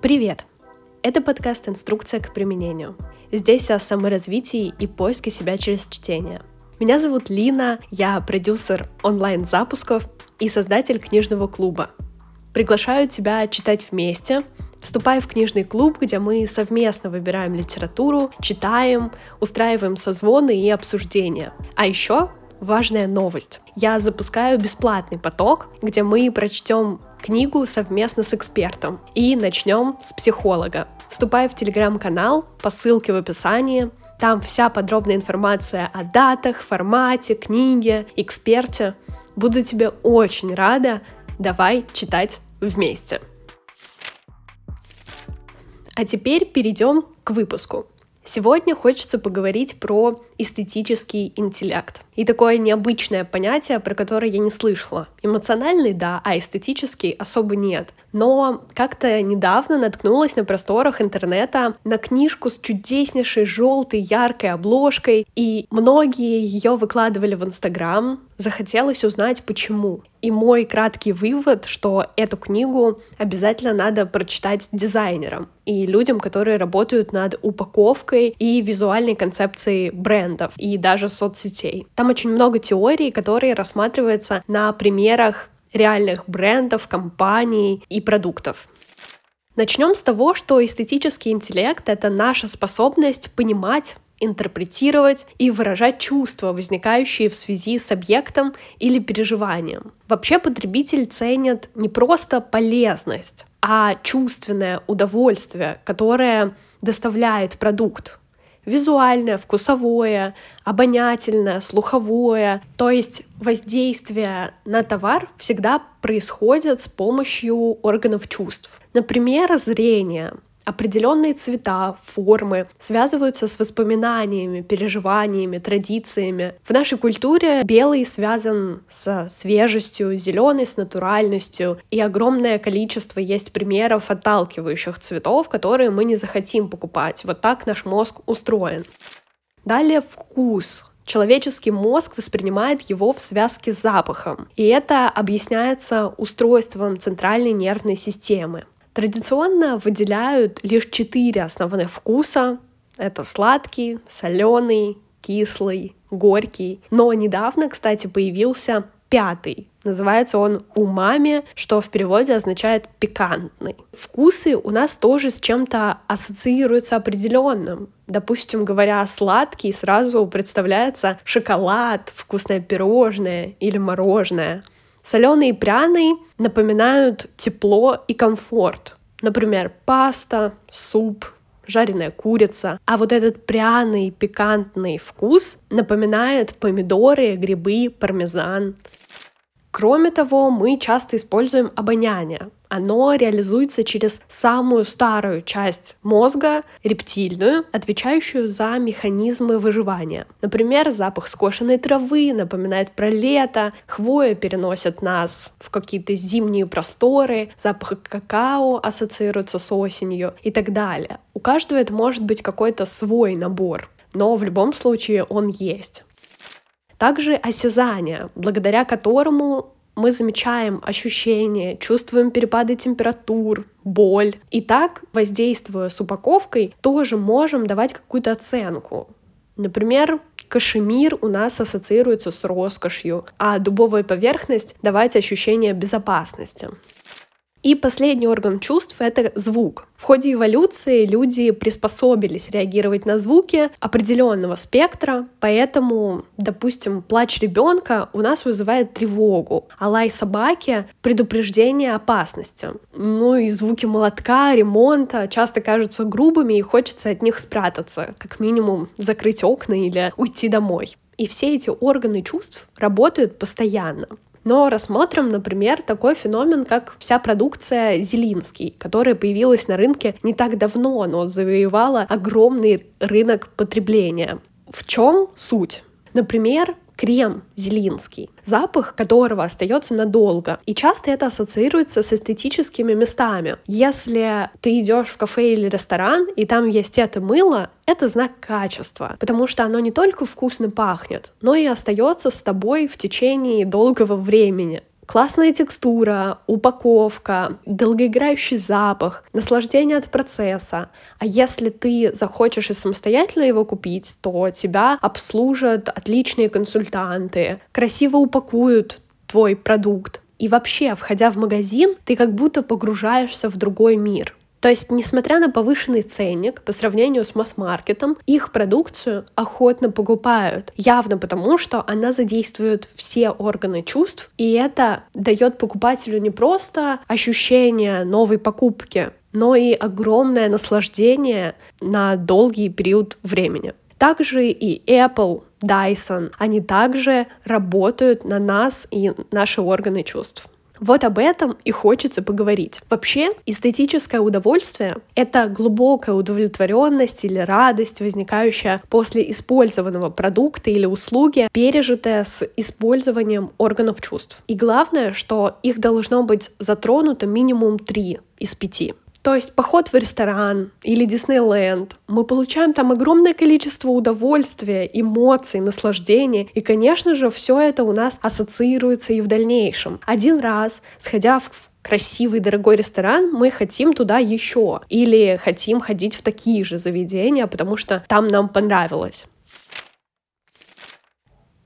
Привет! Это подкаст «Инструкция к применению». Здесь о саморазвитии и поиске себя через чтение. Меня зовут Лина, я продюсер онлайн-запусков и создатель книжного клуба. Приглашаю тебя читать вместе, Вступай в книжный клуб, где мы совместно выбираем литературу, читаем, устраиваем созвоны и обсуждения. А еще важная новость. Я запускаю бесплатный поток, где мы прочтем книгу совместно с экспертом и начнем с психолога. Вступай в телеграм-канал по ссылке в описании. Там вся подробная информация о датах, формате, книге, эксперте. Буду тебе очень рада. Давай читать вместе. А теперь перейдем к выпуску. Сегодня хочется поговорить про эстетический интеллект. И такое необычное понятие, про которое я не слышала. Эмоциональный — да, а эстетический особо нет. Но как-то недавно наткнулась на просторах интернета на книжку с чудеснейшей желтой яркой обложкой, и многие ее выкладывали в Инстаграм. Захотелось узнать, почему. И мой краткий вывод, что эту книгу обязательно надо прочитать дизайнерам и людям, которые работают над упаковкой и визуальной концепцией брендов и даже соцсетей. Там очень много теорий, которые рассматриваются на примерах реальных брендов, компаний и продуктов. Начнем с того, что эстетический интеллект — это наша способность понимать, интерпретировать и выражать чувства, возникающие в связи с объектом или переживанием. Вообще потребитель ценит не просто полезность, а чувственное удовольствие, которое доставляет продукт. Визуальное, вкусовое, обонятельное, слуховое. То есть воздействие на товар всегда происходит с помощью органов чувств. Например, зрение определенные цвета, формы связываются с воспоминаниями, переживаниями, традициями. В нашей культуре белый связан с свежестью, зеленый с натуральностью, и огромное количество есть примеров отталкивающих цветов, которые мы не захотим покупать. Вот так наш мозг устроен. Далее вкус. Человеческий мозг воспринимает его в связке с запахом, и это объясняется устройством центральной нервной системы. Традиционно выделяют лишь четыре основных вкуса. Это сладкий, соленый, кислый, горький. Но недавно, кстати, появился пятый. Называется он умами, что в переводе означает пикантный. Вкусы у нас тоже с чем-то ассоциируются определенным. Допустим, говоря сладкий, сразу представляется шоколад, вкусное пирожное или мороженое. Соленый и пряный напоминают тепло и комфорт. Например, паста, суп, жареная курица. А вот этот пряный, пикантный вкус напоминает помидоры, грибы, пармезан. Кроме того, мы часто используем обоняние. Оно реализуется через самую старую часть мозга, рептильную, отвечающую за механизмы выживания. Например, запах скошенной травы напоминает про лето, хвоя переносит нас в какие-то зимние просторы, запах какао ассоциируется с осенью и так далее. У каждого это может быть какой-то свой набор, но в любом случае он есть. Также осязание, благодаря которому мы замечаем ощущения, чувствуем перепады температур, боль. И так, воздействуя с упаковкой, тоже можем давать какую-то оценку. Например, кашемир у нас ассоциируется с роскошью, а дубовая поверхность давать ощущение безопасности. И последний орган чувств — это звук. В ходе эволюции люди приспособились реагировать на звуки определенного спектра, поэтому, допустим, плач ребенка у нас вызывает тревогу, а лай собаки — предупреждение опасности. Ну и звуки молотка, ремонта часто кажутся грубыми и хочется от них спрятаться, как минимум закрыть окна или уйти домой. И все эти органы чувств работают постоянно. Но рассмотрим, например, такой феномен, как вся продукция Зелинский, которая появилась на рынке не так давно, но завоевала огромный рынок потребления. В чем суть? Например, крем зелинский, запах которого остается надолго. И часто это ассоциируется с эстетическими местами. Если ты идешь в кафе или ресторан, и там есть это мыло, это знак качества, потому что оно не только вкусно пахнет, но и остается с тобой в течение долгого времени. Классная текстура, упаковка, долгоиграющий запах, наслаждение от процесса. А если ты захочешь и самостоятельно его купить, то тебя обслужат отличные консультанты, красиво упакуют твой продукт. И вообще, входя в магазин, ты как будто погружаешься в другой мир. То есть, несмотря на повышенный ценник по сравнению с масс-маркетом, их продукцию охотно покупают. Явно потому, что она задействует все органы чувств, и это дает покупателю не просто ощущение новой покупки, но и огромное наслаждение на долгий период времени. Также и Apple, Dyson, они также работают на нас и наши органы чувств. Вот об этом и хочется поговорить. Вообще, эстетическое удовольствие — это глубокая удовлетворенность или радость, возникающая после использованного продукта или услуги, пережитая с использованием органов чувств. И главное, что их должно быть затронуто минимум три из пяти. То есть поход в ресторан или Диснейленд, мы получаем там огромное количество удовольствия, эмоций, наслаждения, и, конечно же, все это у нас ассоциируется и в дальнейшем. Один раз, сходя в красивый, дорогой ресторан, мы хотим туда еще. Или хотим ходить в такие же заведения, потому что там нам понравилось.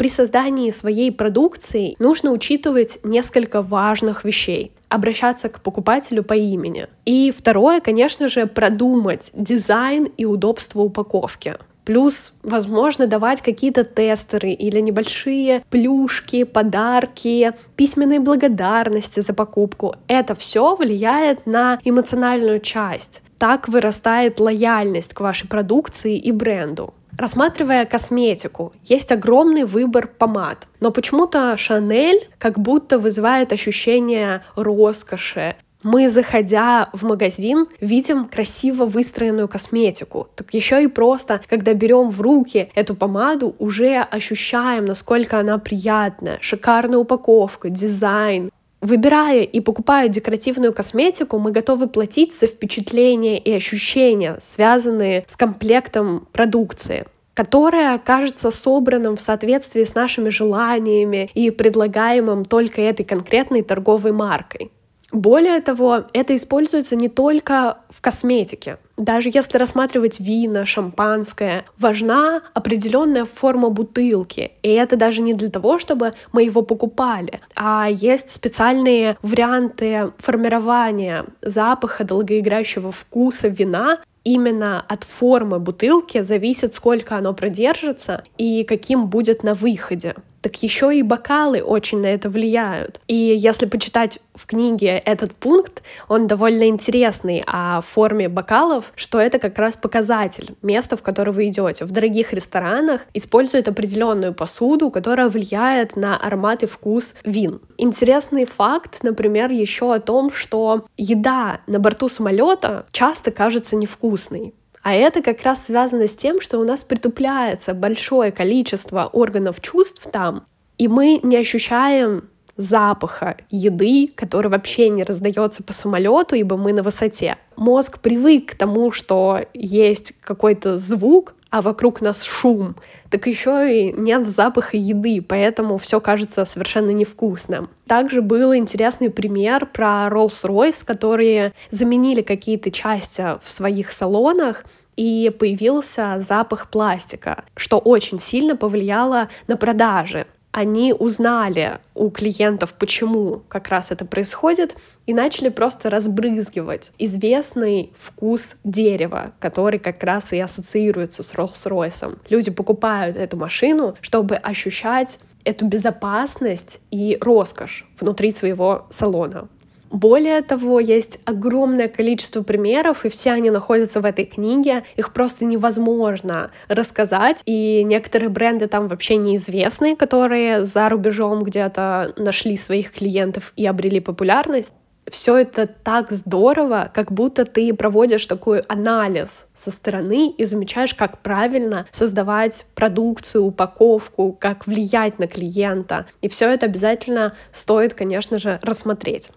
При создании своей продукции нужно учитывать несколько важных вещей. Обращаться к покупателю по имени. И второе, конечно же, продумать дизайн и удобство упаковки. Плюс, возможно, давать какие-то тестеры или небольшие плюшки, подарки, письменные благодарности за покупку. Это все влияет на эмоциональную часть. Так вырастает лояльность к вашей продукции и бренду. Рассматривая косметику, есть огромный выбор помад, но почему-то Шанель как будто вызывает ощущение роскоши, мы, заходя в магазин, видим красиво выстроенную косметику. Так еще и просто, когда берем в руки эту помаду, уже ощущаем, насколько она приятная. Шикарная упаковка, дизайн. Выбирая и покупая декоративную косметику, мы готовы платить за впечатления и ощущения, связанные с комплектом продукции которая окажется собранным в соответствии с нашими желаниями и предлагаемым только этой конкретной торговой маркой. Более того, это используется не только в косметике. Даже если рассматривать вина, шампанское, важна определенная форма бутылки. И это даже не для того, чтобы мы его покупали, а есть специальные варианты формирования запаха долгоиграющего вкуса вина, именно от формы бутылки зависит, сколько оно продержится и каким будет на выходе так еще и бокалы очень на это влияют. И если почитать в книге этот пункт, он довольно интересный о форме бокалов, что это как раз показатель места, в которое вы идете. В дорогих ресторанах используют определенную посуду, которая влияет на аромат и вкус вин. Интересный факт, например, еще о том, что еда на борту самолета часто кажется невкусной. А это как раз связано с тем, что у нас притупляется большое количество органов чувств там, и мы не ощущаем запаха еды, который вообще не раздается по самолету, ибо мы на высоте. Мозг привык к тому, что есть какой-то звук, а вокруг нас шум, так еще и нет запаха еды, поэтому все кажется совершенно невкусным. Также был интересный пример про Rolls-Royce, которые заменили какие-то части в своих салонах, и появился запах пластика, что очень сильно повлияло на продажи они узнали у клиентов, почему как раз это происходит, и начали просто разбрызгивать известный вкус дерева, который как раз и ассоциируется с Rolls-Royce. Люди покупают эту машину, чтобы ощущать эту безопасность и роскошь внутри своего салона. Более того, есть огромное количество примеров, и все они находятся в этой книге. Их просто невозможно рассказать. И некоторые бренды там вообще неизвестные, которые за рубежом где-то нашли своих клиентов и обрели популярность все это так здорово, как будто ты проводишь такой анализ со стороны и замечаешь, как правильно создавать продукцию, упаковку, как влиять на клиента. И все это обязательно стоит, конечно же, рассмотреть.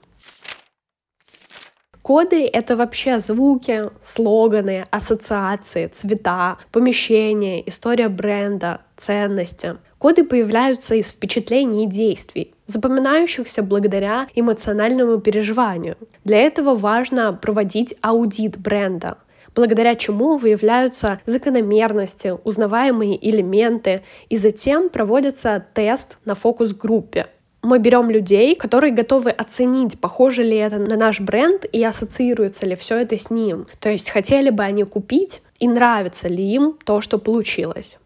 Коды — это вообще звуки, слоганы, ассоциации, цвета, помещения, история бренда, ценности. Коды появляются из впечатлений и действий. запоминающихся благодаря эмоциональному переживанию. Для этого важно проводить аудит бренда, благодаря чему выявляются закономерности, узнаваемые элементы, и затем проводится тест на фокус-группе. Мы берем людей, которые готовы оценить, похоже ли это на наш бренд и ассоциируется ли все это с ним. То есть хотели бы они купить и нравится ли им то, что получилось.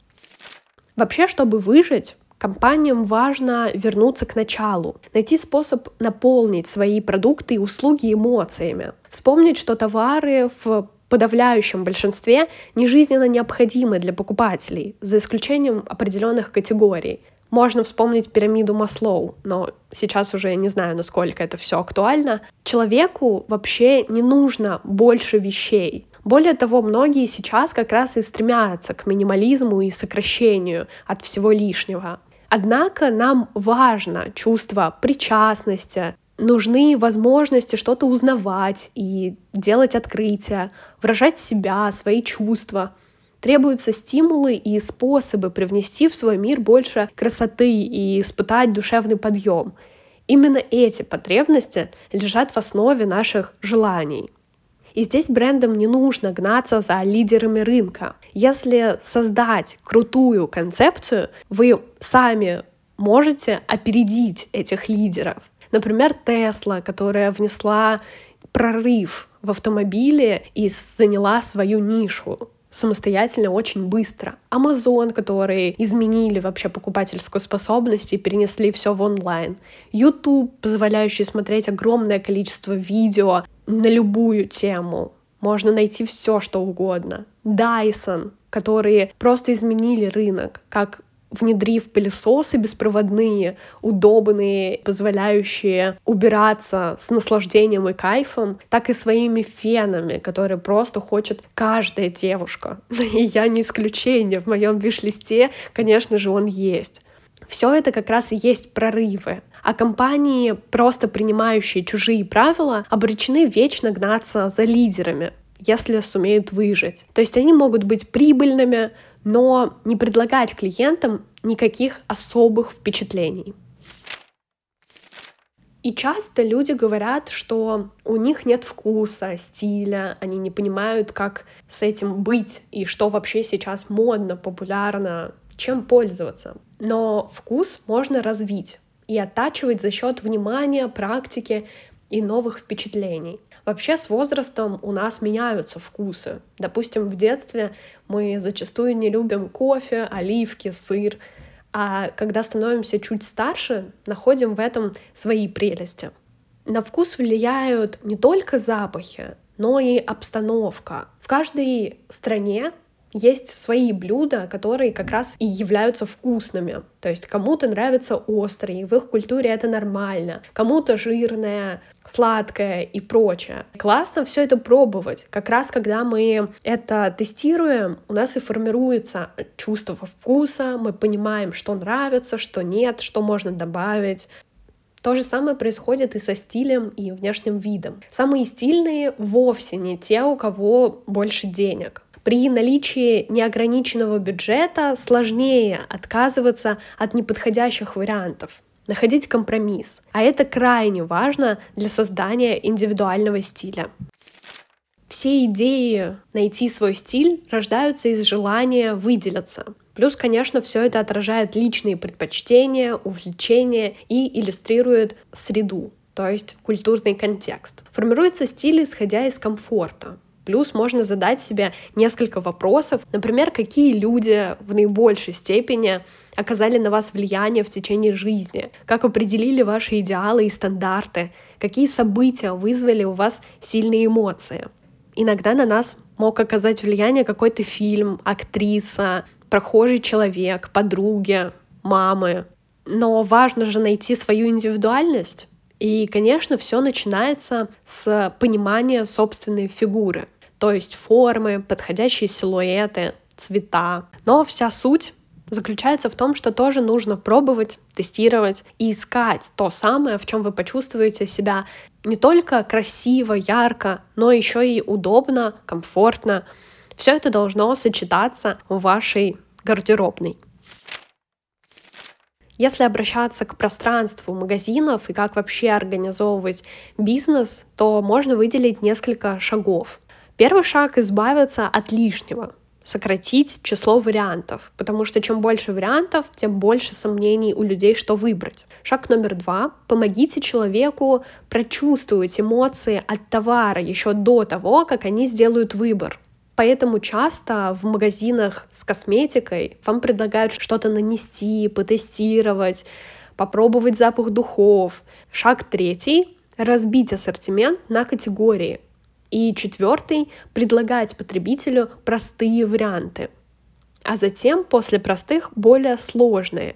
Вообще, чтобы выжить, Компаниям важно вернуться к началу, найти способ наполнить свои продукты и услуги эмоциями, вспомнить, что товары в подавляющем большинстве не жизненно необходимы для покупателей, за исключением определенных категорий. Можно вспомнить пирамиду Маслоу, но сейчас уже не знаю, насколько это все актуально. Человеку вообще не нужно больше вещей. Более того, многие сейчас как раз и стремятся к минимализму и сокращению от всего лишнего. Однако нам важно чувство причастности, нужны возможности что-то узнавать и делать открытия, выражать себя, свои чувства. Требуются стимулы и способы привнести в свой мир больше красоты и испытать душевный подъем. Именно эти потребности лежат в основе наших желаний. И здесь брендам не нужно гнаться за лидерами рынка. Если создать крутую концепцию, вы сами можете опередить этих лидеров. Например, Тесла, которая внесла прорыв в автомобиле и заняла свою нишу самостоятельно очень быстро. Amazon, которые изменили вообще покупательскую способность и перенесли все в онлайн. YouTube, позволяющий смотреть огромное количество видео на любую тему. Можно найти все, что угодно. Dyson, которые просто изменили рынок, как внедрив пылесосы беспроводные, удобные, позволяющие убираться с наслаждением и кайфом, так и своими фенами, которые просто хочет каждая девушка. И я не исключение. В моем виш-листе, конечно же, он есть. Все это как раз и есть прорывы. А компании, просто принимающие чужие правила, обречены вечно гнаться за лидерами, если сумеют выжить. То есть они могут быть прибыльными, но не предлагать клиентам никаких особых впечатлений. И часто люди говорят, что у них нет вкуса, стиля, они не понимают, как с этим быть и что вообще сейчас модно, популярно, чем пользоваться. Но вкус можно развить и оттачивать за счет внимания, практики и новых впечатлений. Вообще с возрастом у нас меняются вкусы. Допустим, в детстве мы зачастую не любим кофе, оливки, сыр, а когда становимся чуть старше, находим в этом свои прелести. На вкус влияют не только запахи, но и обстановка. В каждой стране есть свои блюда, которые как раз и являются вкусными. То есть кому-то нравятся острые, в их культуре это нормально, кому-то жирное, сладкое и прочее. Классно все это пробовать. Как раз когда мы это тестируем, у нас и формируется чувство вкуса, мы понимаем, что нравится, что нет, что можно добавить. То же самое происходит и со стилем, и внешним видом. Самые стильные вовсе не те, у кого больше денег. При наличии неограниченного бюджета сложнее отказываться от неподходящих вариантов, находить компромисс. А это крайне важно для создания индивидуального стиля. Все идеи найти свой стиль рождаются из желания выделиться. Плюс, конечно, все это отражает личные предпочтения, увлечения и иллюстрирует среду, то есть культурный контекст. Формируется стиль, исходя из комфорта. Плюс можно задать себе несколько вопросов, например, какие люди в наибольшей степени оказали на вас влияние в течение жизни, как определили ваши идеалы и стандарты, какие события вызвали у вас сильные эмоции. Иногда на нас мог оказать влияние какой-то фильм, актриса, прохожий человек, подруги, мамы. Но важно же найти свою индивидуальность. И, конечно, все начинается с понимания собственной фигуры то есть формы, подходящие силуэты, цвета. Но вся суть заключается в том, что тоже нужно пробовать, тестировать и искать то самое, в чем вы почувствуете себя не только красиво, ярко, но еще и удобно, комфортно. Все это должно сочетаться в вашей гардеробной. Если обращаться к пространству магазинов и как вообще организовывать бизнес, то можно выделить несколько шагов. Первый шаг — избавиться от лишнего сократить число вариантов, потому что чем больше вариантов, тем больше сомнений у людей, что выбрать. Шаг номер два — помогите человеку прочувствовать эмоции от товара еще до того, как они сделают выбор. Поэтому часто в магазинах с косметикой вам предлагают что-то нанести, потестировать, попробовать запах духов. Шаг третий — разбить ассортимент на категории. И четвертый — предлагать потребителю простые варианты, а затем после простых более сложные.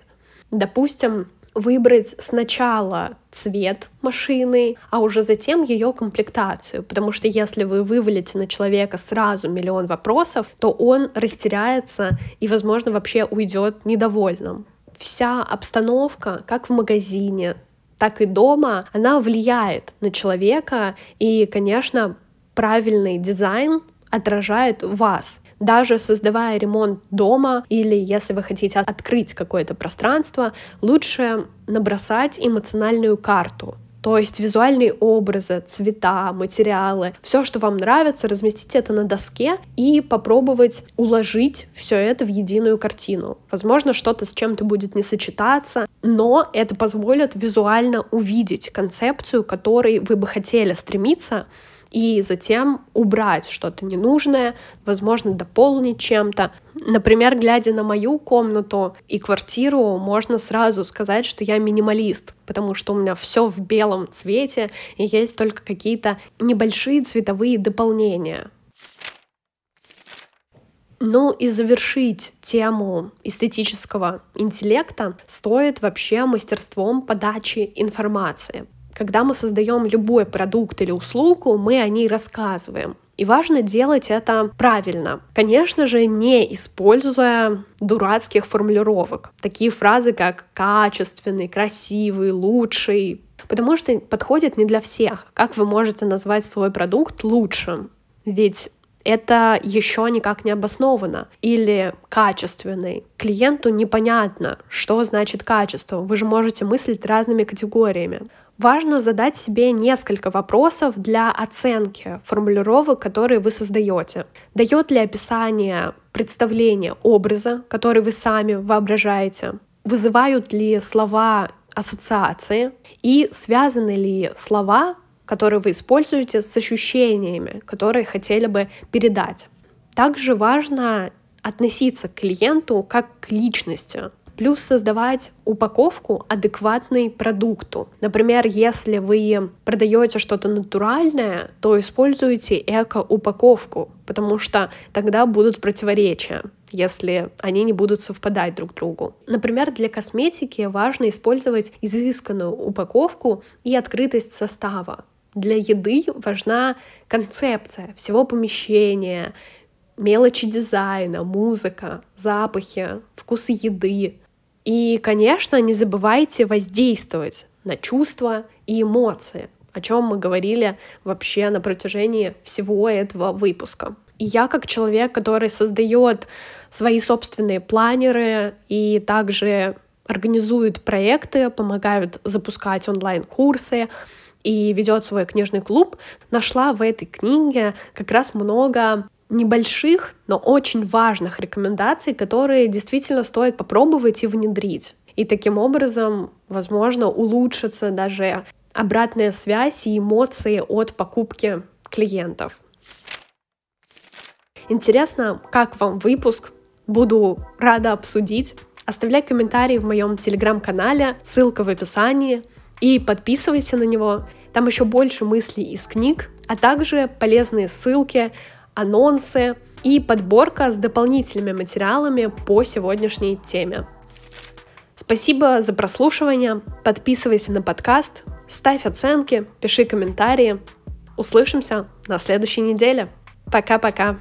Допустим, выбрать сначала цвет машины, а уже затем ее комплектацию, потому что если вы вывалите на человека сразу миллион вопросов, то он растеряется и, возможно, вообще уйдет недовольным. Вся обстановка, как в магазине, так и дома, она влияет на человека, и, конечно, правильный дизайн отражает вас. Даже создавая ремонт дома или если вы хотите открыть какое-то пространство, лучше набросать эмоциональную карту. То есть визуальные образы, цвета, материалы, все, что вам нравится, разместить это на доске и попробовать уложить все это в единую картину. Возможно, что-то с чем-то будет не сочетаться, но это позволит визуально увидеть концепцию, к которой вы бы хотели стремиться, и затем убрать что-то ненужное, возможно, дополнить чем-то. Например, глядя на мою комнату и квартиру, можно сразу сказать, что я минималист, потому что у меня все в белом цвете, и есть только какие-то небольшие цветовые дополнения. Ну и завершить тему эстетического интеллекта стоит вообще мастерством подачи информации. Когда мы создаем любой продукт или услугу, мы о ней рассказываем. И важно делать это правильно. Конечно же, не используя дурацких формулировок. Такие фразы, как качественный, красивый, лучший, потому что подходит не для всех. Как вы можете назвать свой продукт лучшим? Ведь это еще никак не обосновано. Или качественный. Клиенту непонятно, что значит качество. Вы же можете мыслить разными категориями. Важно задать себе несколько вопросов для оценки формулировок, которые вы создаете. Дает ли описание представление образа, который вы сами воображаете? Вызывают ли слова ассоциации? И связаны ли слова, которые вы используете, с ощущениями, которые хотели бы передать? Также важно относиться к клиенту как к личности плюс создавать упаковку адекватной продукту. Например, если вы продаете что-то натуральное, то используйте эко-упаковку, потому что тогда будут противоречия если они не будут совпадать друг другу. Например, для косметики важно использовать изысканную упаковку и открытость состава. Для еды важна концепция всего помещения, мелочи дизайна, музыка, запахи, вкусы еды. И, конечно, не забывайте воздействовать на чувства и эмоции, о чем мы говорили вообще на протяжении всего этого выпуска. И я как человек, который создает свои собственные планеры и также организует проекты, помогают запускать онлайн-курсы и ведет свой книжный клуб, нашла в этой книге как раз много небольших, но очень важных рекомендаций, которые действительно стоит попробовать и внедрить. И таким образом, возможно, улучшится даже обратная связь и эмоции от покупки клиентов. Интересно, как вам выпуск? Буду рада обсудить. Оставляй комментарии в моем телеграм-канале, ссылка в описании, и подписывайся на него. Там еще больше мыслей из книг, а также полезные ссылки анонсы и подборка с дополнительными материалами по сегодняшней теме. Спасибо за прослушивание, подписывайся на подкаст, ставь оценки, пиши комментарии. Услышимся на следующей неделе. Пока-пока.